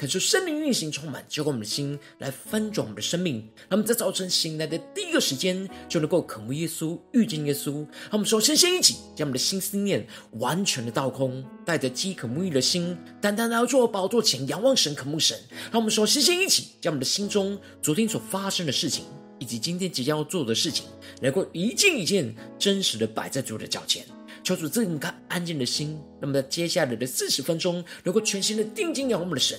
恳求圣灵运行充满，浇灌我们的心，来翻转我们的生命。那么在早晨醒来的第一个时间，就能够渴慕耶稣、遇见耶稣。让我们首先先一起将我们的心思念完全的倒空，带着饥渴沐浴的心，单单来到主宝座前仰望神、渴慕神。让我们首先先一起将我们的心中昨天所发生的事情，以及今天即将要做的事情，能够一件一件真实的摆在主的脚前，求主赐给我们安静的心。那么在接下来的四十分钟，能够全心的定睛仰望我们的神。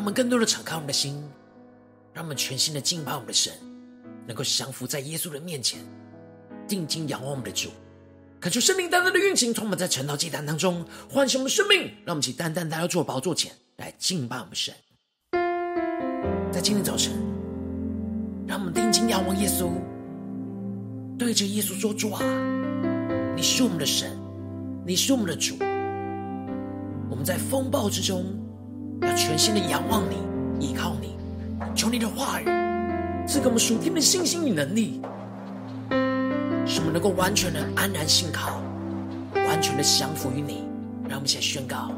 让我们更多的敞开我们的心，让我们全心的敬拜我们的神，能够降服在耶稣的面前，定睛仰望我们的主，恳求圣灵单单的运行，充满在晨祷祭坛当中，唤醒我们生命。让我们起单单来到主宝座前来敬拜我们神。在今天早晨，让我们定睛仰望耶稣，对着耶稣说：“主啊，你是我们的神，你是我们的主。我们在风暴之中。”要全心的仰望你，依靠你，求你的话语赐给我们属天的信心与能力，使我们能够完全的安然信靠，完全的降服于你。让我们一起来宣告：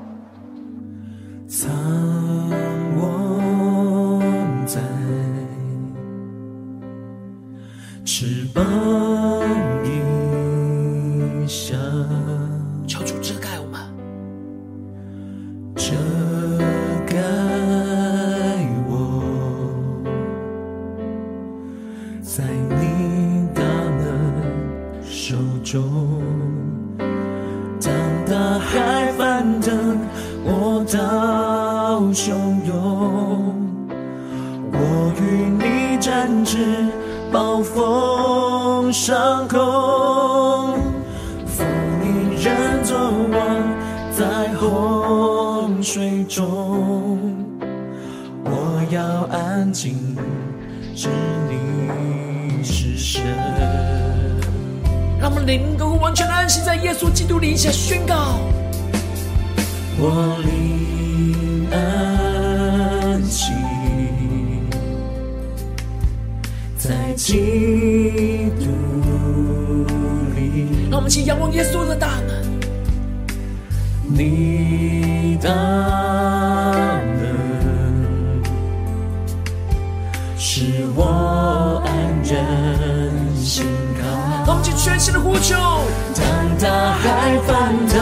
大海翻腾，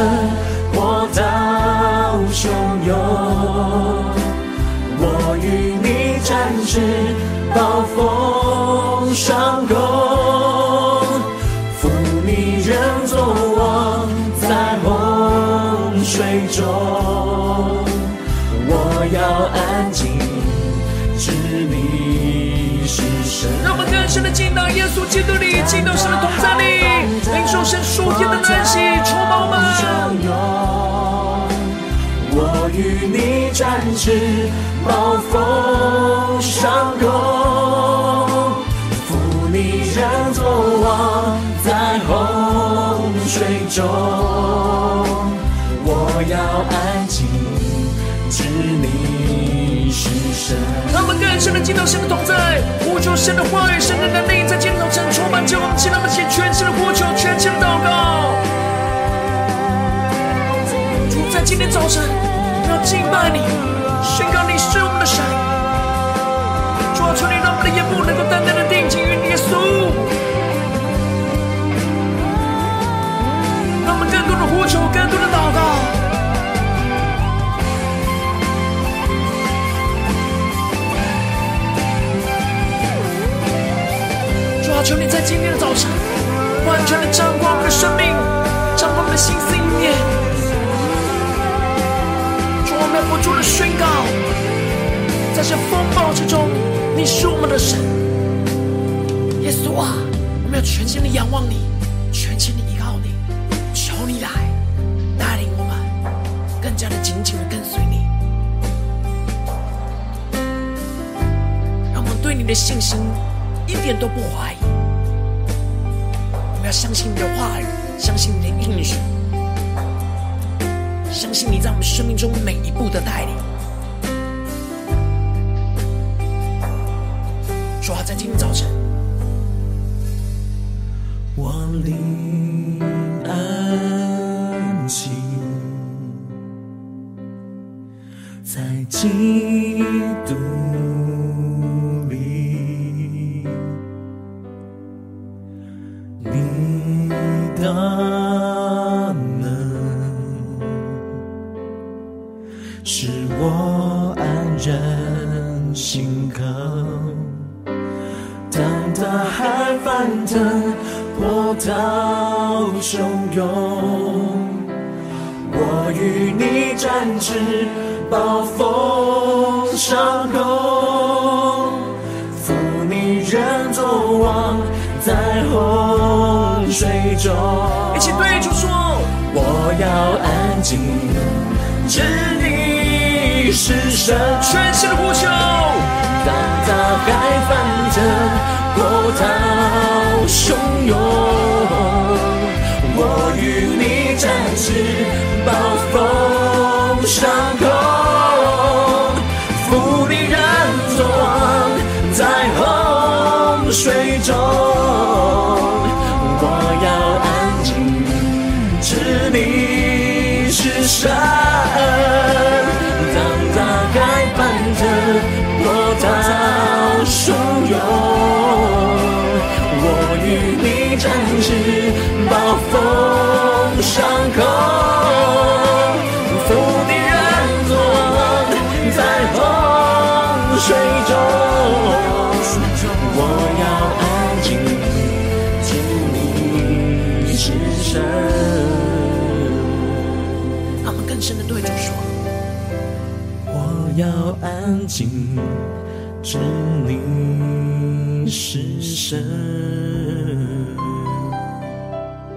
波涛汹涌，我与你展翅，暴风上空，深的进到耶稣基督里，进到神的同在里，领受神属天的安息，充满我们。我与你展翅，暴风上空，负你人作王，在洪水中，让我们更深的进到神的同在，呼求神的话语，神的能力，在今天早晨充满着我们，请他们写全新的呼求，全新的祷告。主，在今天早晨，要敬拜你，宣告你是我们的神，求你让我们的眼目能够单单的定睛于耶稣，让我们更多的呼求，更多的祷告。求你在今天的早晨，完全的掌管我们的生命，掌管我们的心思意念。主，我们不住的宣告。在这风暴之中，你是我们的神，耶稣啊！我们要全心的仰望你，全心的依靠你，求你来带领我们，更加的紧紧的跟随你。让我们对你的信心一点都不怀疑。相信你的话语，相信你的应许，相信你在我们生命中每一步的带领。说好，在今天早晨，我灵你展翅，暴风上空，负你人作王，在洪水中。一起对主说：我要安静，知你是神。全心的呼求。当大海翻着，波涛汹涌，我与你展翅，暴风伤口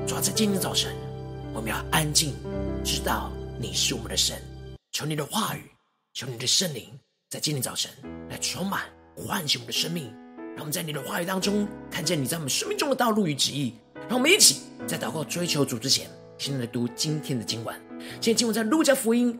主要在今天早晨，我们要安静，知道你是我们的神。求你的话语，求你的圣灵，在今天早晨来充满、唤醒我们的生命。让我们在你的话语当中，看见你在我们生命中的道路与旨意。让我们一起在祷告、追求主之前，先来读今天的经文。今天经文在路加福音。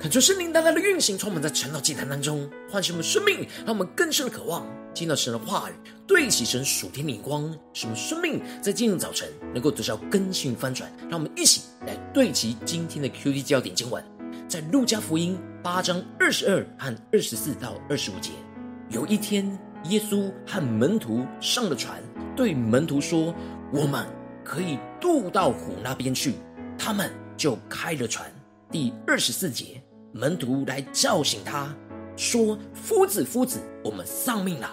恳求圣灵大大的运行，充满在晨祷祭坛当中，唤醒我们生命，让我们更深的渴望听到神的话语，对齐神属天的光，使我们生命在今日早晨能够得到更新翻转。让我们一起来对齐今天的 QD 焦点经文，在路加福音八章二十二和二十四到二十五节。有一天，耶稣和门徒上了船，对门徒说：“我们可以渡到湖那边去。”他们就开了船。第二十四节。门徒来叫醒他，说：“夫子，夫子，我们丧命了。”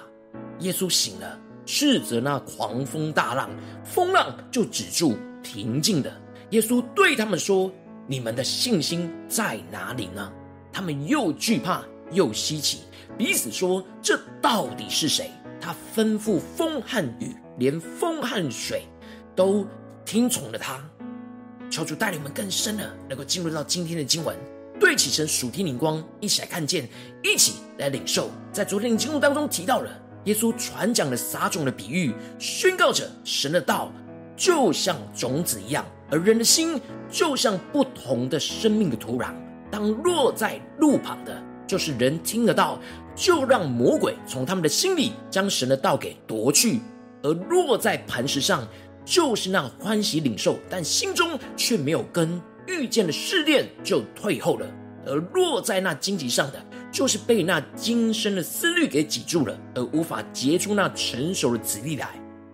耶稣醒了，斥责那狂风大浪，风浪就止住，平静的。耶稣对他们说：“你们的信心在哪里呢？”他们又惧怕又稀奇，彼此说：“这到底是谁？”他吩咐风和雨，连风和水都听从了他。求主带领我们更深的，能够进入到今天的经文。对齐神属天灵光，一起来看见，一起来领受。在昨天的经文当中提到了耶稣传讲了撒种的比喻，宣告着神的道就像种子一样，而人的心就像不同的生命的土壤。当落在路旁的，就是人听得到，就让魔鬼从他们的心里将神的道给夺去；而落在磐石上，就是那欢喜领受，但心中却没有根。遇见了试炼就退后了，而落在那荆棘上的，就是被那今生的思虑给挤住了，而无法结出那成熟的子粒来。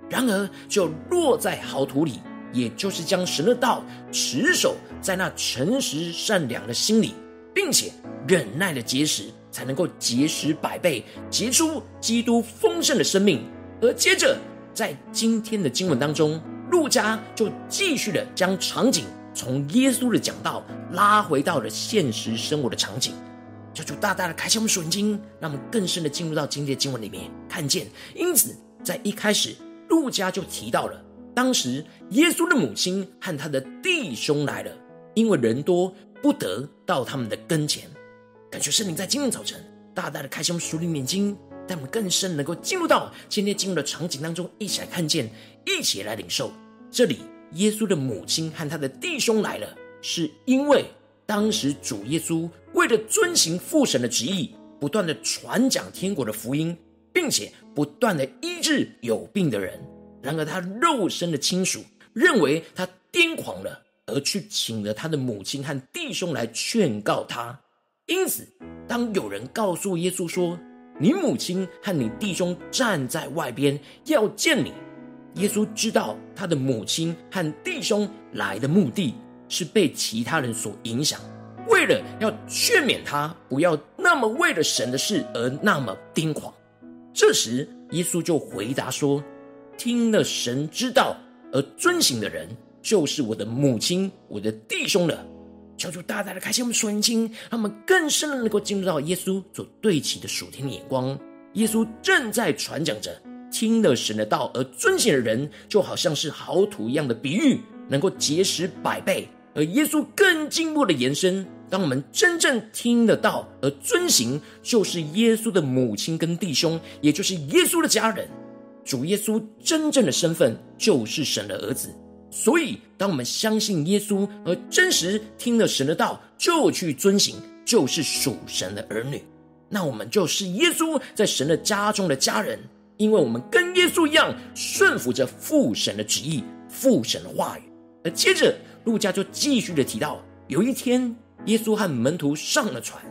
然而，就落在好土里，也就是将神的道持守在那诚实善良的心里，并且忍耐的结实，才能够结实百倍，结出基督丰盛的生命。而接着，在今天的经文当中，路加就继续的将场景。从耶稣的讲道拉回到了现实生活的场景，求主大大的开启我们属灵经，让我们更深的进入到今天的经文里面看见。因此，在一开始，路加就提到了，当时耶稣的母亲和他的弟兄来了，因为人多不得到他们的跟前。感谢圣灵在今天早晨大大的开启我们属灵眼睛，让我们更深能够进入到今天进入的场景当中，一起来看见，一起来领受这里。耶稣的母亲和他的弟兄来了，是因为当时主耶稣为了遵行父神的旨意，不断的传讲天国的福音，并且不断的医治有病的人。然而他肉身的亲属认为他癫狂了，而去请了他的母亲和弟兄来劝告他。因此，当有人告诉耶稣说：“你母亲和你弟兄站在外边，要见你。”耶稣知道他的母亲和弟兄来的目的是被其他人所影响，为了要劝勉他不要那么为了神的事而那么癫狂。这时，耶稣就回答说：“听了神之道而遵行的人，就是我的母亲、我的弟兄了。”求主大大的开心我们属灵经，让我们更深的能够进入到耶稣所对齐的属天的眼光。耶稣正在传讲着。听了神的道而遵行的人，就好像是好土一样的比喻，能够结实百倍。而耶稣更进一步的延伸，当我们真正听得到而遵行，就是耶稣的母亲跟弟兄，也就是耶稣的家人。主耶稣真正的身份就是神的儿子。所以，当我们相信耶稣而真实听了神的道，就去遵行，就是属神的儿女。那我们就是耶稣在神的家中的家人。因为我们跟耶稣一样顺服着父神的旨意、父神的话语，而接着路加就继续的提到，有一天耶稣和门徒上了船，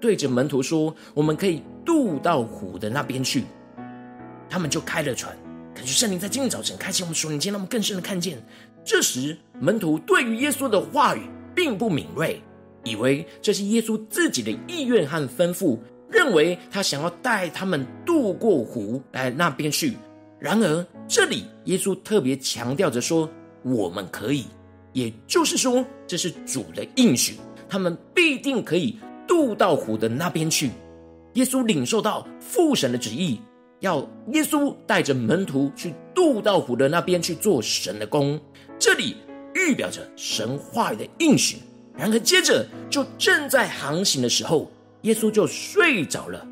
对着门徒说：“我们可以渡到湖的那边去。”他们就开了船。感谢圣灵在今天早晨开启我们属灵间，让我们更深的看见。这时门徒对于耶稣的话语并不敏锐，以为这是耶稣自己的意愿和吩咐。认为他想要带他们渡过湖来那边去，然而这里耶稣特别强调着说：“我们可以，也就是说，这是主的应许，他们必定可以渡到湖的那边去。”耶稣领受到父神的旨意，要耶稣带着门徒去渡到湖的那边去做神的工，这里预表着神话语的应许。然而接着就正在航行的时候。耶稣就睡着了，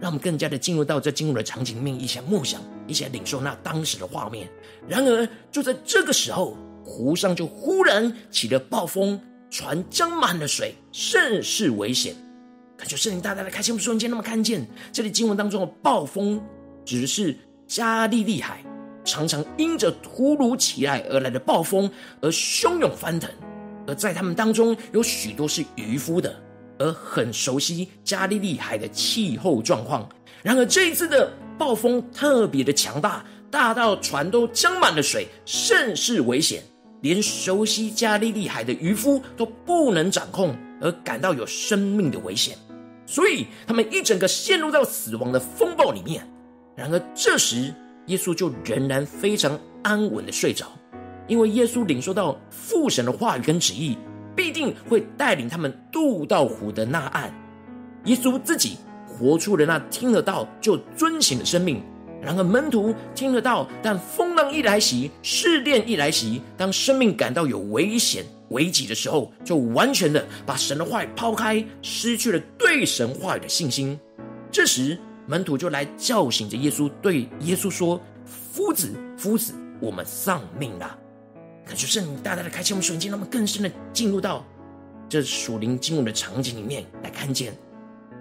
让我们更加的进入到这进入的场景面，一些梦想，一起来领受那当时的画面。然而，就在这个时候，湖上就忽然起了暴风，船浆满了水，甚是危险。感觉圣灵大大的开心我们瞬间，那么看见这里经文当中的暴风，指的是加利利海，常常因着突如其来而来的暴风而汹涌翻腾。而在他们当中有许多是渔夫的，而很熟悉加利利海的气候状况。然而这一次的暴风特别的强大，大到船都浆满了水，甚是危险。连熟悉加利利海的渔夫都不能掌控，而感到有生命的危险，所以他们一整个陷入到死亡的风暴里面。然而这时，耶稣就仍然非常安稳的睡着，因为耶稣领受到父神的话语跟旨意，必定会带领他们渡到湖的那岸。耶稣自己活出了那听得到就遵行的生命。然而门徒听得到，但风浪一来袭，试炼一来袭，当生命感到有危险、危急的时候，就完全的把神的话语抛开，失去了对神话语的信心。这时门徒就来叫醒着耶稣，对耶稣说：“夫子，夫子，我们丧命了。”可是圣灵大大的开启我们瞬间，让我们更深的进入到这属灵经文的场景里面来看见，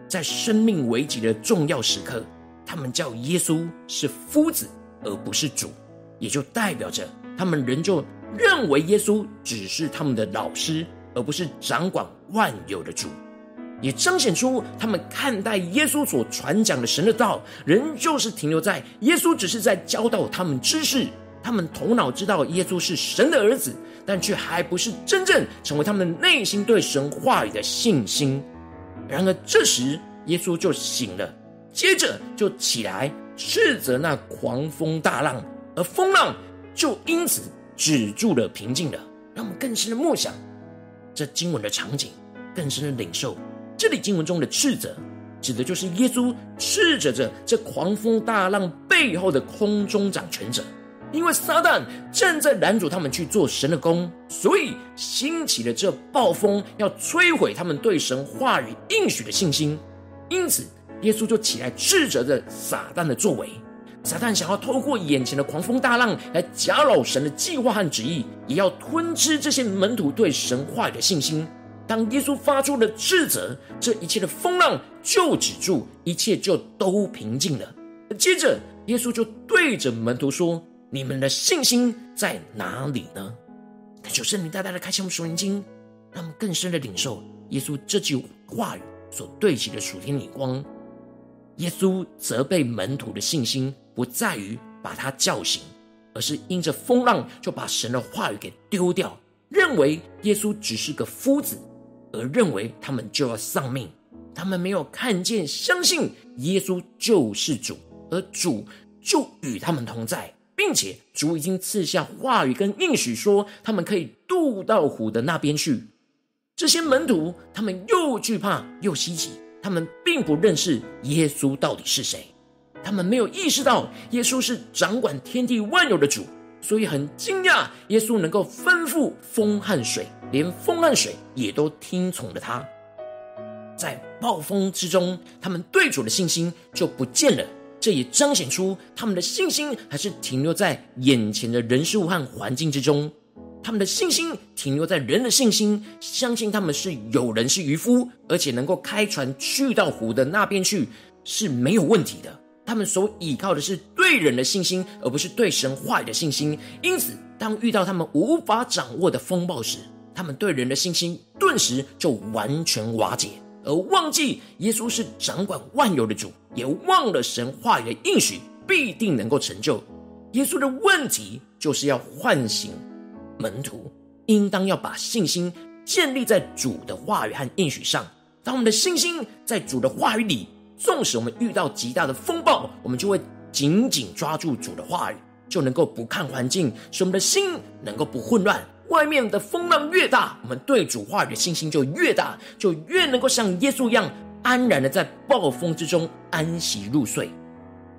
在生命危急的重要时刻。他们叫耶稣是夫子，而不是主，也就代表着他们仍旧认为耶稣只是他们的老师，而不是掌管万有的主，也彰显出他们看待耶稣所传讲的神的道，仍旧是停留在耶稣只是在教导他们知识，他们头脑知道耶稣是神的儿子，但却还不是真正成为他们内心对神话语的信心。然而这时，耶稣就醒了。接着就起来斥责那狂风大浪，而风浪就因此止住了，平静了。让我们更深的默想这经文的场景，更深的领受这里经文中的斥责，指的就是耶稣斥责着这狂风大浪背后的空中掌权者，因为撒旦正在拦阻他们去做神的工，所以兴起了这暴风，要摧毁他们对神话语应许的信心。因此。耶稣就起来斥责着撒旦的作为，撒旦想要透过眼前的狂风大浪来搅扰神的计划和旨意，也要吞吃这些门徒对神话语的信心。当耶稣发出了斥责，这一切的风浪就止住，一切就都平静了。接着，耶稣就对着门徒说：“你们的信心在哪里呢？”求圣灵大大的开启我们属灵经，让我们更深的领受耶稣这句话语所对齐的属天眼光。耶稣责备门徒的信心，不在于把他叫醒，而是因着风浪就把神的话语给丢掉，认为耶稣只是个夫子，而认为他们就要丧命。他们没有看见、相信耶稣就是主，而主就与他们同在，并且主已经赐下话语跟应许，说他们可以渡到湖的那边去。这些门徒，他们又惧怕又稀奇。他们并不认识耶稣到底是谁，他们没有意识到耶稣是掌管天地万有的主，所以很惊讶耶稣能够吩咐风和水，连风和水也都听从了他。在暴风之中，他们对主的信心就不见了，这也彰显出他们的信心还是停留在眼前的人事物和环境之中。他们的信心停留在人的信心，相信他们是有人是渔夫，而且能够开船去到湖的那边去是没有问题的。他们所依靠的是对人的信心，而不是对神话语的信心。因此，当遇到他们无法掌握的风暴时，他们对人的信心顿时就完全瓦解，而忘记耶稣是掌管万有的主，也忘了神话语的应许必定能够成就。耶稣的问题就是要唤醒。门徒应当要把信心建立在主的话语和应许上。当我们的信心在主的话语里，纵使我们遇到极大的风暴，我们就会紧紧抓住主的话语，就能够不看环境，使我们的心能够不混乱。外面的风浪越大，我们对主话语的信心就越大，就越能够像耶稣一样安然的在暴风之中安息入睡。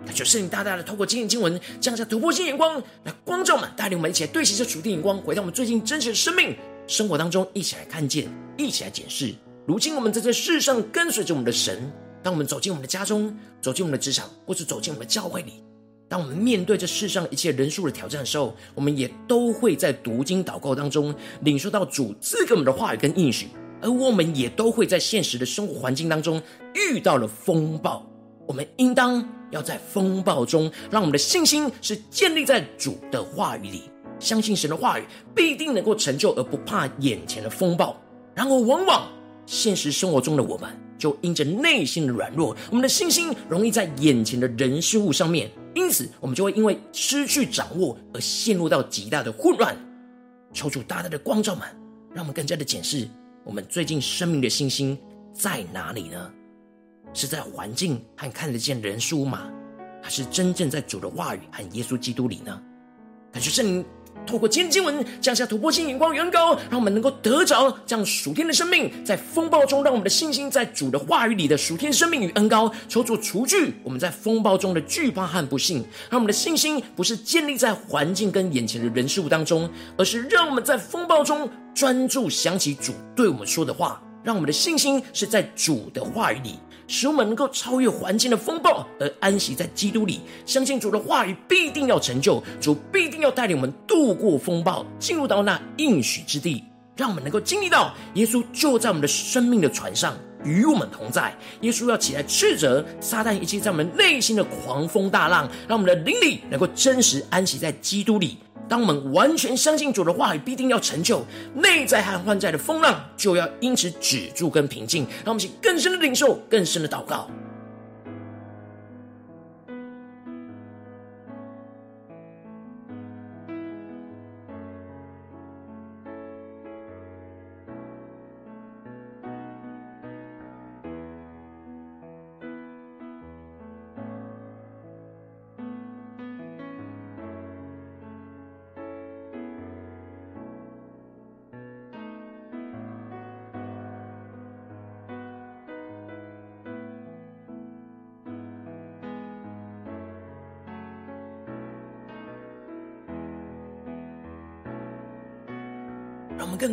那就圣灵大大的透过今天经文降下突破性眼光来光照我们，带领我们一起来对齐这属天眼光，回到我们最近真实的生命生活当中，一起来看见，一起来检视。如今我们在这世上跟随着我们的神，当我们走进我们的家中，走进我们的职场，或是走进我们的教会里，当我们面对这世上一切人数的挑战的时候，我们也都会在读经祷告当中领受到主赐给我们的话语跟应许，而我们也都会在现实的生活环境当中遇到了风暴。我们应当要在风暴中，让我们的信心是建立在主的话语里，相信神的话语必定能够成就，而不怕眼前的风暴。然而，往往现实生活中的我们，就因着内心的软弱，我们的信心容易在眼前的人事物上面。因此，我们就会因为失去掌握而陷入到极大的混乱。求主大大的光照们，让我们更加的检视我们最近生命的信心在哪里呢？是在环境和看得见人数吗？还是真正在主的话语和耶稣基督里呢？感谢圣灵。透过今天经文降下突破性眼光远高，让我们能够得着这样属天的生命，在风暴中，让我们的信心在主的话语里的属天生命与恩高，求主除去我们在风暴中的惧怕和不信，让我们的信心不是建立在环境跟眼前的人事物当中，而是让我们在风暴中专注想起主对我们说的话，让我们的信心是在主的话语里。使我们能够超越环境的风暴，而安息在基督里，相信主的话语必定要成就，主必定要带领我们度过风暴，进入到那应许之地，让我们能够经历到耶稣就在我们的生命的船上。与我们同在。耶稣要起来斥责撒旦一切在我们内心的狂风大浪，让我们的灵里能够真实安息在基督里。当我们完全相信主的话语必定要成就，内在和外在的风浪就要因此止住跟平静。让我们去更深的领受，更深的祷告。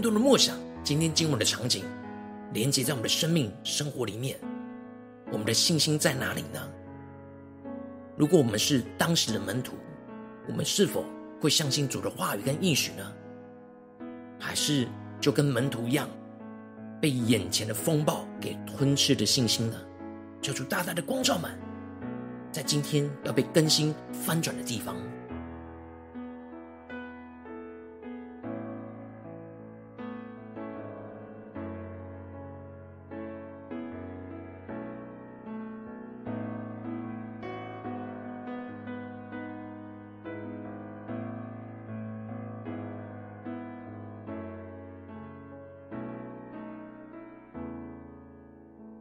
多的默想今天经文的场景，连接在我们的生命生活里面，我们的信心在哪里呢？如果我们是当时的门徒，我们是否会相信主的话语跟应许呢？还是就跟门徒一样，被眼前的风暴给吞噬的信心呢？求主大大的光照们，在今天要被更新翻转的地方。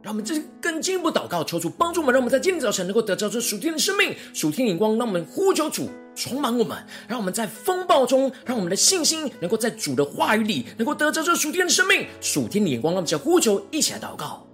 让我们这更进一步祷告，求主帮助我们，让我们在今天早晨能够得着这属天的生命、属天眼光。让我们呼求主充满我们，让我们在风暴中，让我们的信心能够在主的话语里，能够得着这属天的生命、属天的眼光。让我们叫呼求，一起来祷告。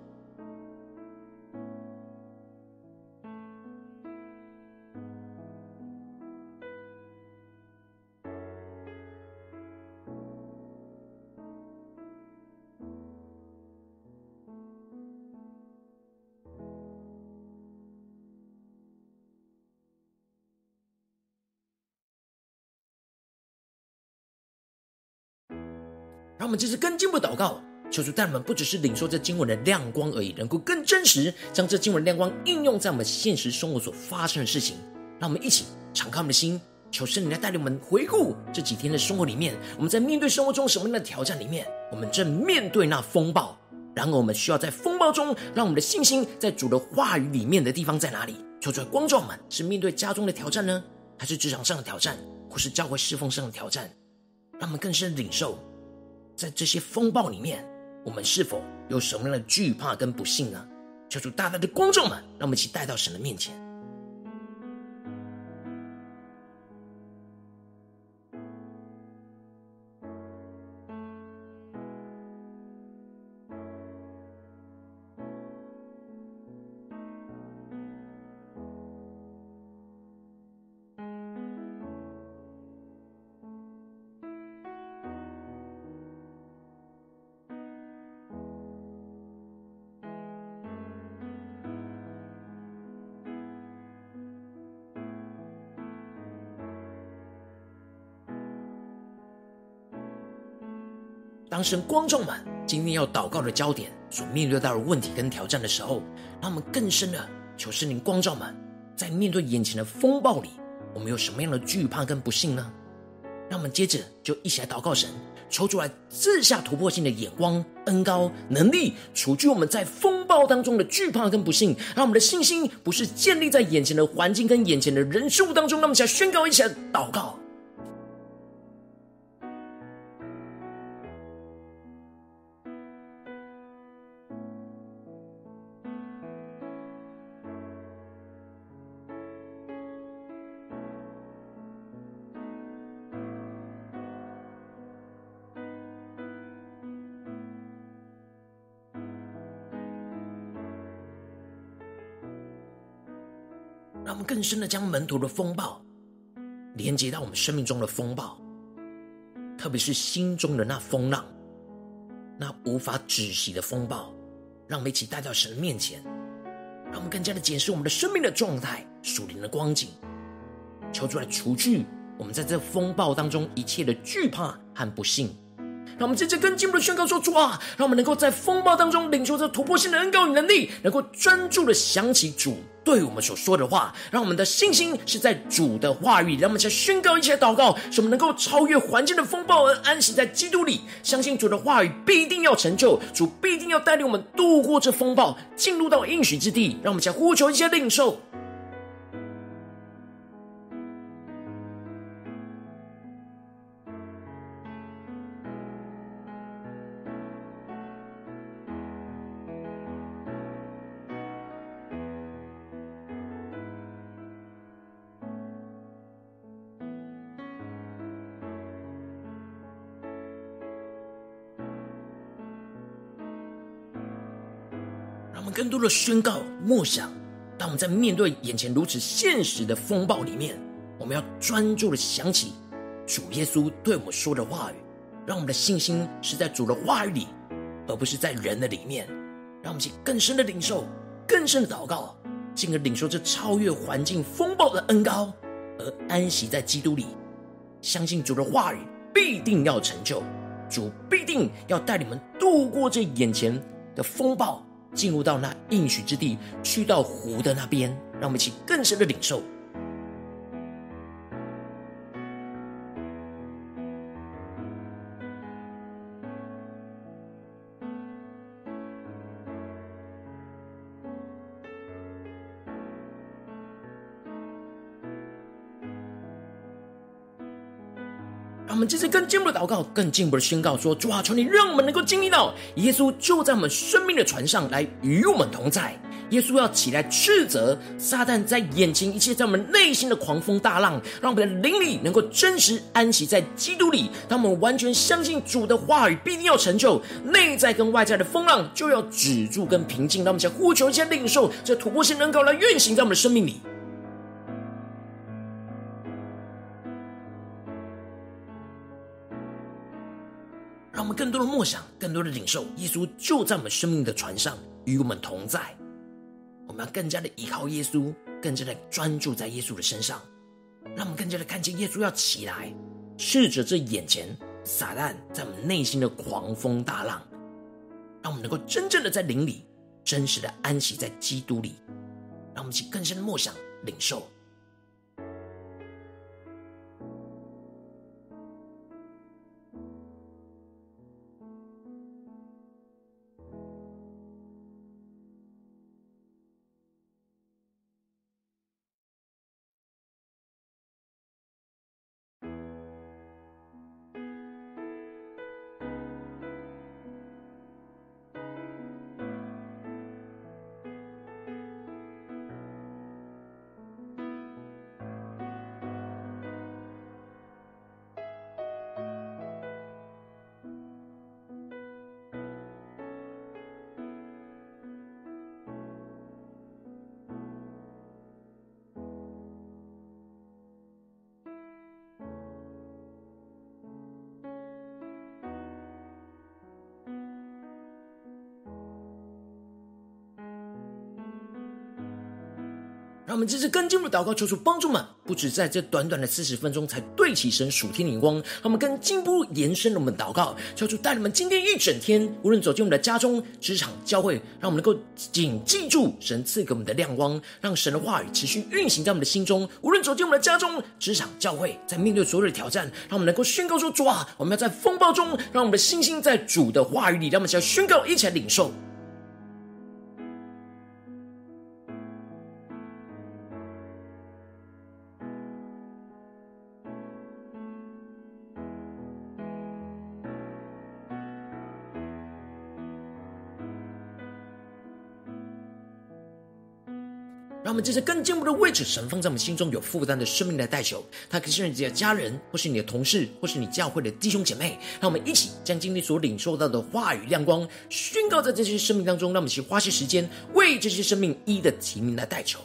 们这次更进一步祷告，求主带我们不只是领受这经文的亮光而已，能够更真实将这经文亮光应用在我们现实生活所发生的事情。让我们一起敞开我们的心，求圣灵来带领我们回顾这几天的生活里面，我们在面对生活中什么样的挑战里面，我们正面对那风暴。然而，我们需要在风暴中，让我们的信心在主的话语里面的地方在哪里？求主来光照我们，是面对家中的挑战呢，还是职场上的挑战，或是教会侍奉上的挑战？让我们更深领受。在这些风暴里面，我们是否有什么样的惧怕跟不幸呢？求主大大的光照们，让我们一起带到神的面前。当神光照们今天要祷告的焦点所面对到的问题跟挑战的时候，让我们更深的求圣灵光照们，在面对眼前的风暴里，我们有什么样的惧怕跟不信呢？让我们接着就一起来祷告神，求主来赐下突破性的眼光、恩高、能力，除去我们在风暴当中的惧怕跟不信，让我们的信心不是建立在眼前的环境跟眼前的人事物当中。那么，想宣告一下祷告。让我们更深的将门徒的风暴连接到我们生命中的风暴，特别是心中的那风浪，那无法止息的风暴，让我们一起带到神的面前，让我们更加的检视我们的生命的状态、属灵的光景，求主来除去我们在这风暴当中一切的惧怕和不信。让我们接着更进一步的宣告说：“主啊，让我们能够在风暴当中领受这突破性的恩膏与能力，能够专注的想起主对我们所说的话，让我们的信心是在主的话语。让我们再宣告一切祷告，使我们能够超越环境的风暴而安息在基督里，相信主的话语必定要成就，主必定要带领我们度过这风暴，进入到应许之地。让我们再呼求一些领受。”我们更多的宣告默想，当我们在面对眼前如此现实的风暴里面，我们要专注的想起主耶稣对我们说的话语，让我们的信心是在主的话语里，而不是在人的里面。让我们去更深的领受，更深的祷告，进而领受这超越环境风暴的恩膏，而安息在基督里，相信主的话语必定要成就，主必定要带你们度过这眼前的风暴。进入到那应许之地，去到湖的那边，让我们一起更深的领受。们这次更进一步的祷告，更进一步的宣告说：主啊，求你让我们能够经历到耶稣就在我们生命的船上来与我们同在。耶稣要起来斥责撒旦在眼前一切在我们内心的狂风大浪，让我们的灵里能够真实安息在基督里。当我们完全相信主的话语必定要成就，内在跟外在的风浪就要止住跟平静。让我们先呼求一下领受这突破性能够来运行在我们的生命里。更多的默想，更多的领受，耶稣就在我们生命的船上与我们同在。我们要更加的依靠耶稣，更加的专注在耶稣的身上，让我们更加的看见耶稣要起来，斥责这眼前撒旦在我们内心的狂风大浪，让我们能够真正的在灵里真实的安息在基督里，让我们去更深的默想领受。让我们这次更进一步祷告，求主帮助们，不止在这短短的四十分钟才对起神属天的光，让我们更进一步延伸了我们祷告，求主带你们今天一整天，无论走进我们的家中、职场、教会，让我们能够谨记住神赐给我们的亮光，让神的话语持续运行在我们的心中。无论走进我们的家中、职场、教会，在面对所有的挑战，让我们能够宣告说：主啊，我们要在风暴中，让我们的信心在主的话语里，让我们想要宣告，一起来领受。我们这些更进一步的位置，神放在我们心中有负担的生命来代求。他可是你的家人，或是你的同事，或是你教会的弟兄姐妹。让我们一起将今天所领受到的话语亮光宣告在这些生命当中。让我们去花些时间为这些生命一的提名来代求。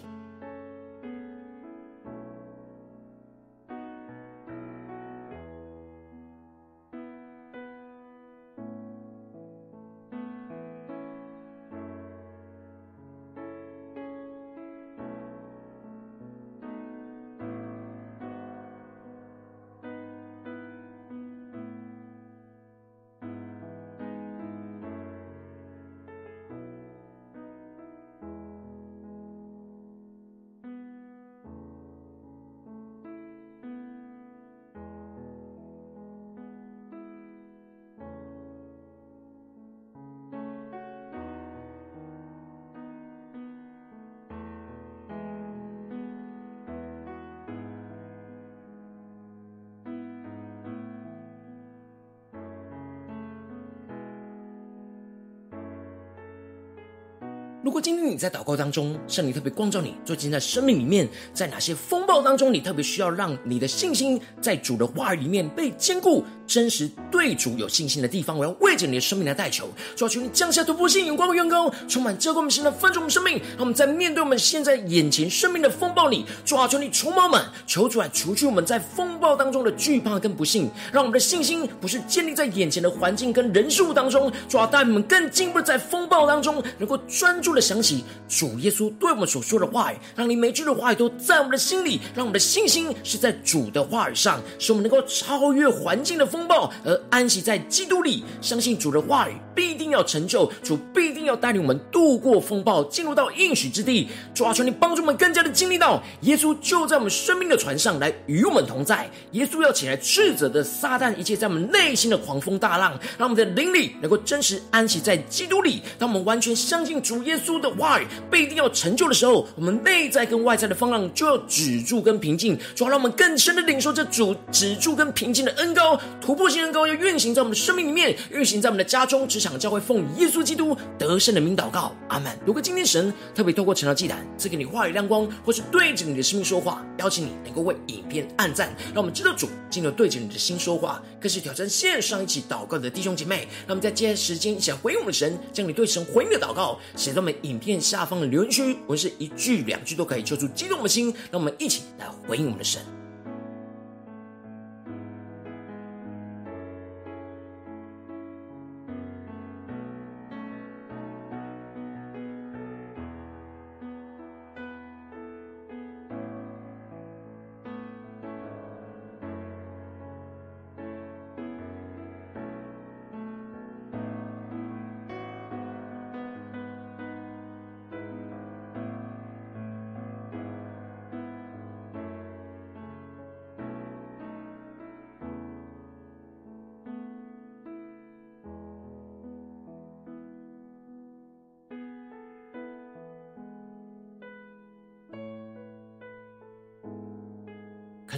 如果今天你在祷告当中，圣灵特别光照你，最近在生命里面，在哪些风暴当中，你特别需要让你的信心在主的话语里面被坚固。真实对主有信心的地方，我要为着你的生命来代求，主啊，求你降下突破性眼光的远高，充满浇灌我们现在分盛我们生命，让我们在面对我们现在眼前生命的风暴里，主啊，求你充满满，求主来除去我们在风暴当中的惧怕跟不信，让我们的信心不是建立在眼前的环境跟人数当中，主啊，带我们更进一步在风暴当中，能够专注的想起主耶稣对我们所说的话语，让你每句的话语都在我们的心里，让我们的信心是在主的话语上，使我们能够超越环境的风。暴而安息在基督里，相信主的话语必定要成就，主必定要带领我们度过风暴，进入到应许之地。主啊，求你帮助我们更加的经历到耶稣就在我们生命的船上来与我们同在。耶稣要起来斥责的撒旦一切在我们内心的狂风大浪，让我们的灵里能够真实安息在基督里。当我们完全相信主耶稣的话语必定要成就的时候，我们内在跟外在的风浪就要止住跟平静。主要，让我们更深的领受这主止住跟平静的恩膏。突破性恩膏要运行在我们的生命里面，运行在我们的家中、职场、教会，奉耶稣基督得胜的名祷告，阿门。如果今天神特别透过晨祷祭坛赐给你话语亮光，或是对着你的生命说话，邀请你能够为影片按赞，让我们知道主进入对着你的心说话，更是挑战线上一起祷告的弟兄姐妹。让我们在接下来时间一起回应我们的神，将你对神回应的祷告写在我们影片下方的留言区，无论是一句两句都可以，求主激动的心，让我们一起来回应我们的神。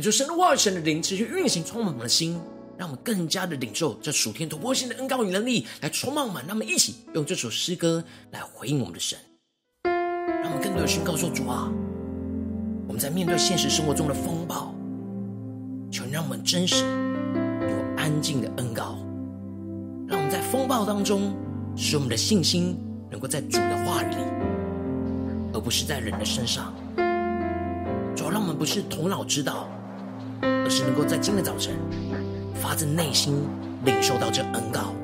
恳求神的话语、神的灵持续运行，充满我们的心，让我们更加的领受这属天突破性的恩膏与能力，来充满我们。让我们一起用这首诗歌来回应我们的神，让我们更多的宣告说：主啊，我们在面对现实生活中的风暴，求让我们真实有安静的恩膏，让我们在风暴当中，使我们的信心能够在主的话语里，而不是在人的身上。主要，让我们不是头脑知道。而是能够在今天早晨发自内心领受到这恩告，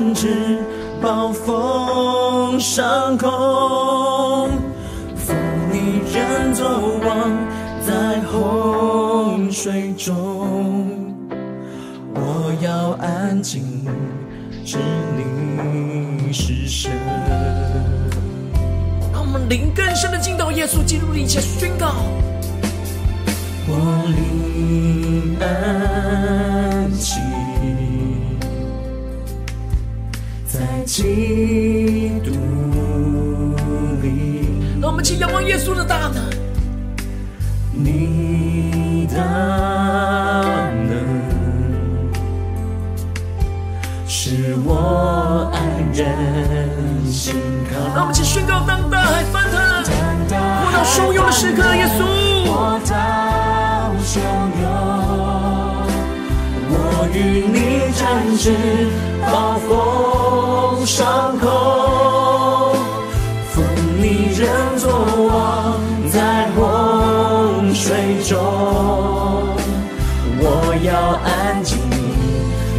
你展翅，暴风上空，负你人作王，在洪水中。我要安静，知你是神。让我们灵更深的进到耶稣基督里，且宣告。我灵安静，基督里。让我们一起仰望耶稣的大能，你的能使我安然心靠。让我们一起宣告：当大海翻腾，我到汹涌的时刻，耶稣。汹涌，我与你展翅，暴风上空，负你人作王，在洪水中。我要安静，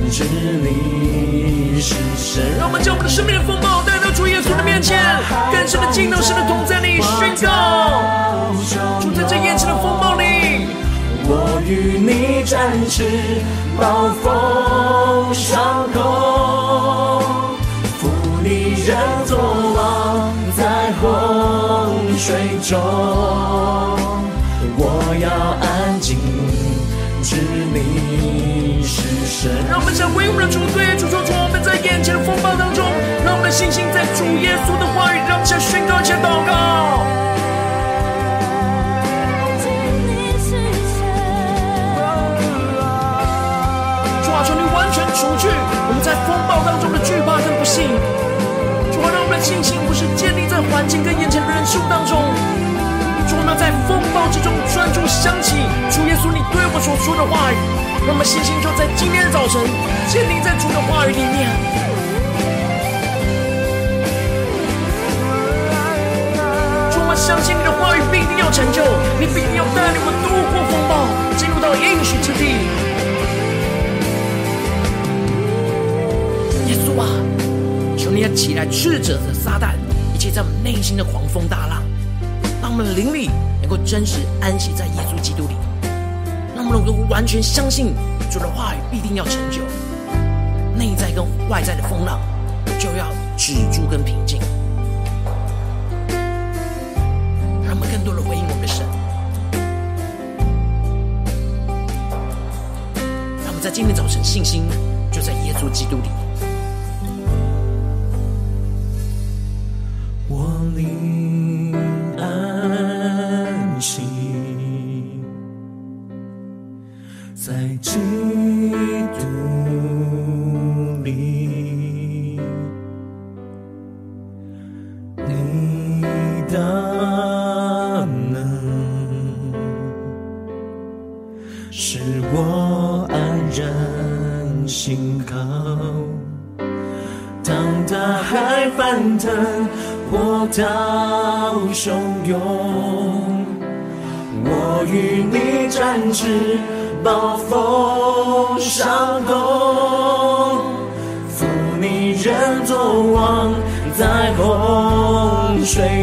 知你是神。让我们将我们的生命的风暴带到主耶稣的面前，更深的进入神的同在里宣告。主在这眼前的风暴里。我与你展翅，暴风水中。我要安静，知你是神。让我们向威武的主对主说：主，我们在眼前的风暴当中，让我们的信心在主耶稣的话语，让我们向宣告，向祷告。除去我们在风暴当中的惧怕跟不信，信心不是建立在环境跟眼前的人数当中，主啊，在风暴之中专注想起主耶稣你对我所说的话语，让我们信心就在今天的早晨建立在主的话语里面。主我，相信你的话语必定要成就，你必定要带领我们度过风暴，进入到应许之地。你要起来斥责着撒旦，一切在我们内心的狂风大浪，让我们的灵里能够真实安息在耶稣基督里，让我们能够完全相信主的话语必定要成就，内在跟外在的风浪就要止住跟平静，让我们更多的回应我们的神，让我们在今天早晨信心就在耶稣基督里。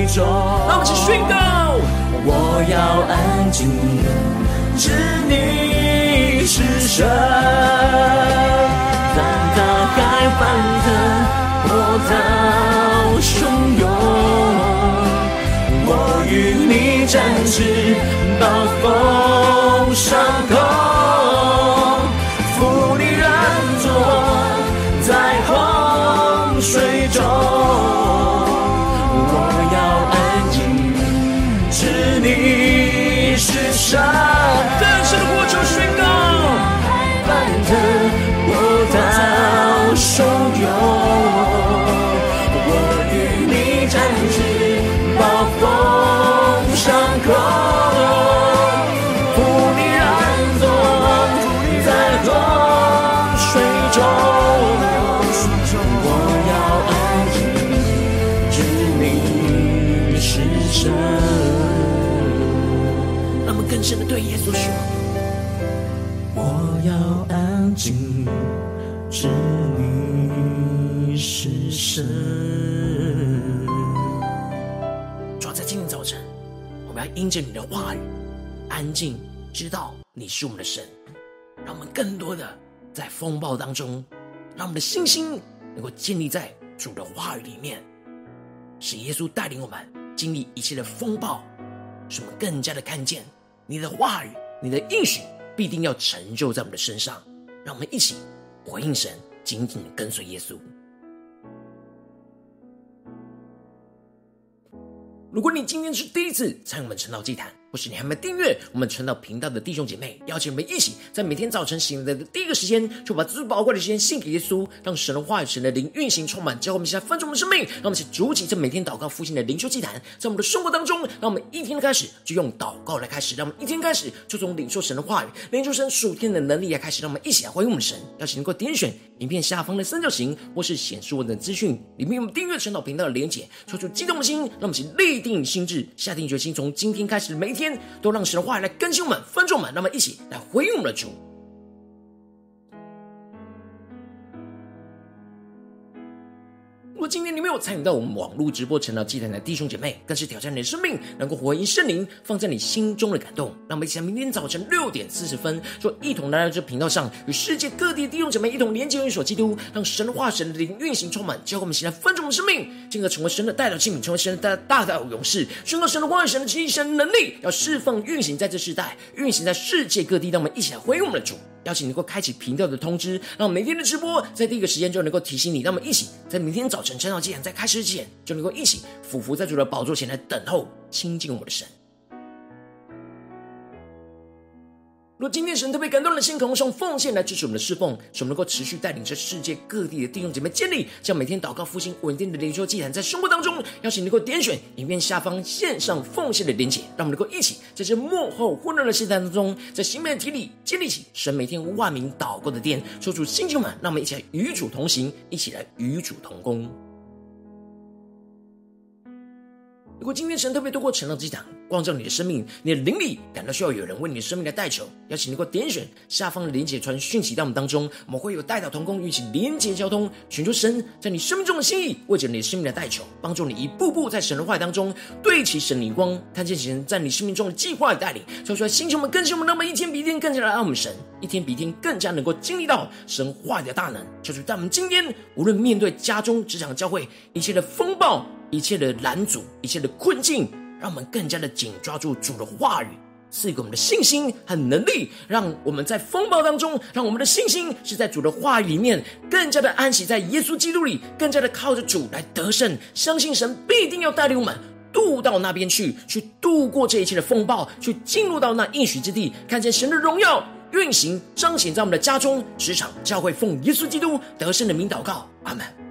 中。让我们一起宣告：我要安静，知你听见你的话语，安静，知道你是我们的神，让我们更多的在风暴当中，让我们的信心能够建立在主的话语里面，使耶稣带领我们经历一切的风暴，使我们更加的看见你的话语，你的应许必定要成就在我们的身上。让我们一起回应神，紧紧跟随耶稣。如果你今天是第一次参与我们晨祷祭坛，或是你还没订阅我们晨祷频道的弟兄姐妹，邀请我们一起在每天早晨醒来的第一个时间，就把最宝贵的时间献给耶稣，让神的话语、神的灵运行充满，教我们现在分盛我们生命。让我们一起筑起这每天祷告复兴的灵修祭坛，在我们的生活当中，让我们一天的开始就用祷告来开始，让我们一天开始就从领受神的话语、领受神属天的能力来开始。让我们一起来回应我们神，邀请能够点选影片下方的三角形，或是显示我的资讯里面我们订阅晨祷频道的连结，说出激动的心，让我们一起立定心志，下定决心，从今天开始每一天都让神。话来更新我们，分众们，那么一起来回应我们的主。今天你没有参与到我们网络直播晨祷祭坛的弟兄姐妹，更是挑战你的生命，能够回应圣灵放在你心中的感动。让我们一起在明天早晨六点四十分，就一同来到这频道上，与世界各地的弟兄姐妹一同连接、运所基督，让神的话、神的灵运行充满，教会我们现在分众的生命，进而成为神的代表器皿，成为神的大大勇士，宣告神的话语、神的旨意、神能力，要释放、运行在这世代，运行在世界各地。让我们一起来回应我们的主。邀请能够开启频道的通知，让每天的直播在第一个时间就能够提醒你。那么一起在明天早晨晨祷祭坛在开始之前，就能够一起俯伏在主的宝座前来等候亲近我的神。若今天神特别感动的心，渴望用奉献来支持我们的侍奉，使我们能够持续带领着世界各地的弟兄姐妹建立将每天祷告复兴稳定的灵修祭坛，在生活当中，邀请你能够点选影片下方线上奉献的连结，让我们能够一起在这幕后混乱的时代当中，在新媒体里建立起神每天万名祷告的殿，说出新旧们，让我们一起来与主同行，一起来与主同工。如果今天神特别透过晨祷祭坛光照你的生命，你的灵里感到需要有人为你的生命来代求，邀请你给我点选下方的连结传讯息到我们当中，我们会有代祷同工与其连结交通，寻求神在你生命中的心意，为着你的生命的代求，帮助你一步步在神的话当中对齐神灵光，看见神在你生命中的计划与带领，说出来星球们更新我们，那么一天比一天更加的爱我们神，一天比一天更加能够经历到神话的大能，就是在我们今天无论面对家中、职场、教会一切的风暴。一切的拦阻，一切的困境，让我们更加的紧抓住主的话语，赐给我们的信心和能力，让我们在风暴当中，让我们的信心是在主的话语里面，更加的安息在耶稣基督里，更加的靠着主来得胜，相信神必定要带领我们渡到那边去，去度过这一切的风暴，去进入到那应许之地，看见神的荣耀运行彰显在我们的家中、职场、教会，奉耶稣基督得胜的名祷告，阿门。